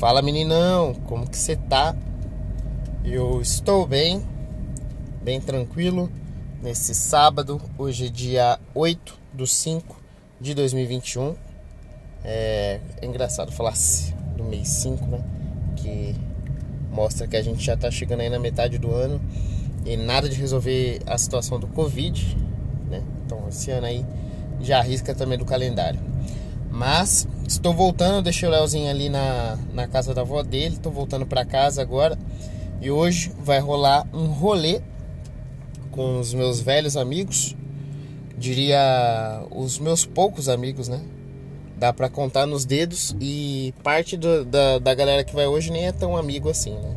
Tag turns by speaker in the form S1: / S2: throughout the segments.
S1: Fala meninão, como que você tá? Eu estou bem, bem tranquilo nesse sábado, hoje é dia 8 do 5 de 2021. É, é engraçado falar do mês 5, né? Que mostra que a gente já tá chegando aí na metade do ano e nada de resolver a situação do Covid, né? Então esse ano aí já arrisca também do calendário. Mas estou voltando, deixei o Leozinho ali na, na casa da avó dele, estou voltando para casa agora. E hoje vai rolar um rolê com os meus velhos amigos, diria os meus poucos amigos, né? Dá para contar nos dedos e parte do, da, da galera que vai hoje nem é tão amigo assim, né?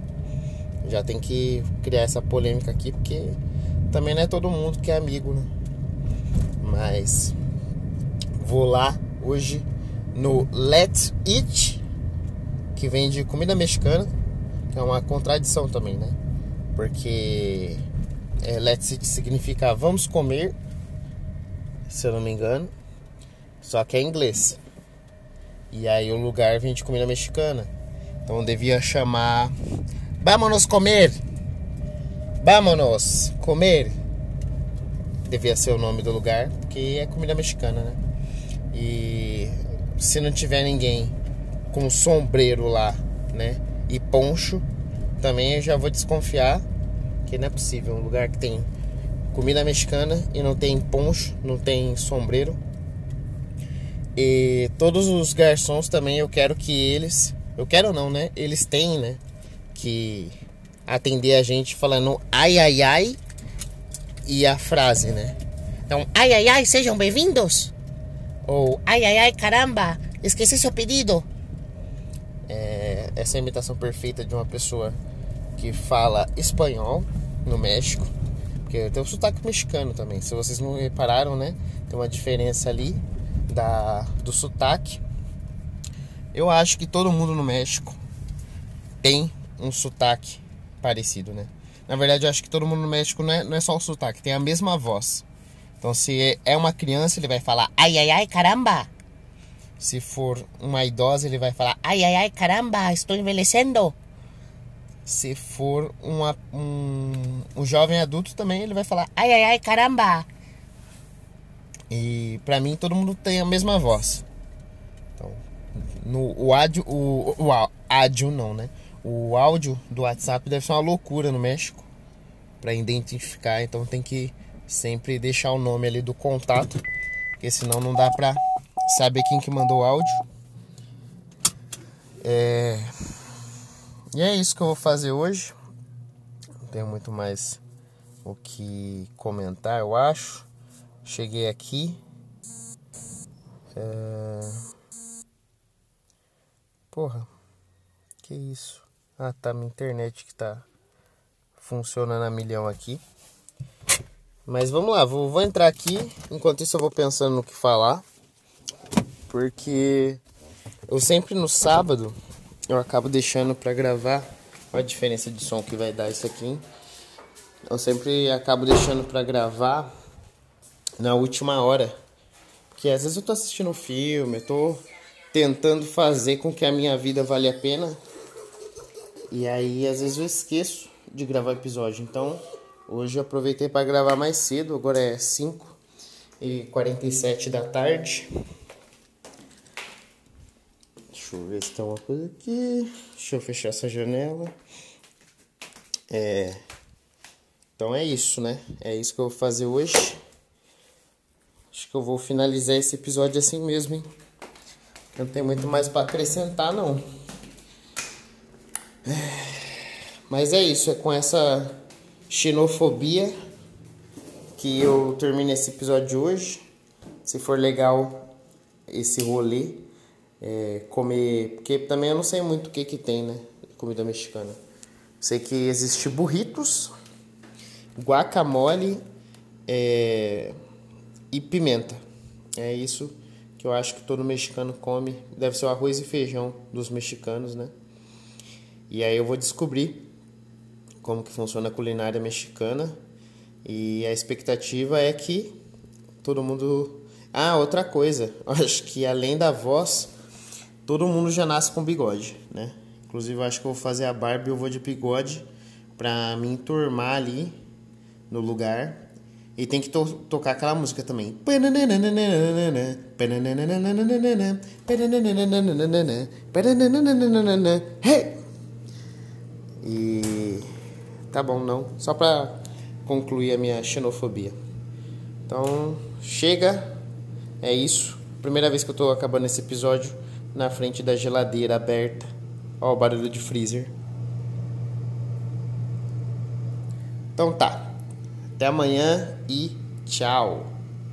S1: Já tem que criar essa polêmica aqui porque também não é todo mundo que é amigo, né? Mas vou lá hoje no Let's Eat, que vem de comida mexicana, que é uma contradição também, né? Porque é, Let's Eat significa vamos comer, se eu não me engano, só que é inglês. E aí o lugar vem de comida mexicana. Então devia chamar Vamos comer! Vamos comer! Devia ser o nome do lugar, porque é comida mexicana, né? E se não tiver ninguém com sombreiro lá, né? E poncho, também eu já vou desconfiar que não é possível. Um lugar que tem comida mexicana e não tem poncho, não tem sombreiro. E todos os garçons também eu quero que eles, eu quero não, né? Eles têm, né? Que atender a gente falando ai ai ai e a frase, né? Então, ai ai ai, sejam bem-vindos. Ou ai ai ai caramba, esqueci seu pedido. É, essa é a imitação perfeita de uma pessoa que fala espanhol no México. Porque tem o sotaque mexicano também. Se vocês não repararam, né? Tem uma diferença ali da, do sotaque. Eu acho que todo mundo no México tem um sotaque parecido, né? Na verdade, eu acho que todo mundo no México não é, não é só o sotaque, tem a mesma voz. Então, se é uma criança, ele vai falar ai, ai, ai, caramba. Se for uma idosa, ele vai falar ai, ai, ai, caramba, estou envelhecendo. Se for uma, um, um jovem adulto também, ele vai falar ai, ai, ai, caramba. E pra mim, todo mundo tem a mesma voz. Então, no, o áudio, o, o, o áudio não, né? O áudio do WhatsApp deve ser uma loucura no México para identificar, então tem que sempre deixar o nome ali do contato, porque senão não dá pra saber quem que mandou o áudio. É... E é isso que eu vou fazer hoje. Não tenho muito mais o que comentar, eu acho. Cheguei aqui. É... Porra, que isso? Ah, tá minha internet que tá funcionando a milhão aqui. Mas vamos lá, vou, vou entrar aqui. Enquanto isso, eu vou pensando no que falar. Porque eu sempre no sábado eu acabo deixando para gravar. Olha a diferença de som que vai dar isso aqui. Eu sempre acabo deixando para gravar na última hora. Porque às vezes eu tô assistindo um filme, eu tô tentando fazer com que a minha vida valha a pena. E aí às vezes eu esqueço de gravar episódio. Então Hoje eu aproveitei para gravar mais cedo, agora é 5 e 47 da tarde. Deixa eu ver se tem uma coisa aqui. Deixa eu fechar essa janela. É. Então é isso, né? É isso que eu vou fazer hoje. Acho que eu vou finalizar esse episódio assim mesmo, hein? Não tem muito mais para acrescentar, não. Mas é isso, é com essa xenofobia que eu termino esse episódio de hoje. Se for legal esse rolê, é, comer. Porque também eu não sei muito o que, que tem, né? Comida mexicana. Sei que existe burritos, guacamole é, e pimenta. É isso que eu acho que todo mexicano come. Deve ser o arroz e feijão dos mexicanos, né? E aí eu vou descobrir como que funciona a culinária mexicana e a expectativa é que todo mundo ah outra coisa acho que além da voz todo mundo já nasce com bigode né Inclusive, eu acho que eu vou fazer a barba e eu vou de bigode pra me enturmar ali no lugar. E tem que to tocar aquela música também. Hey! E tá bom, não. Só pra concluir a minha xenofobia. Então, chega. É isso. Primeira vez que eu tô acabando esse episódio na frente da geladeira aberta. Ó, o barulho de freezer. Então tá. Até amanhã e tchau.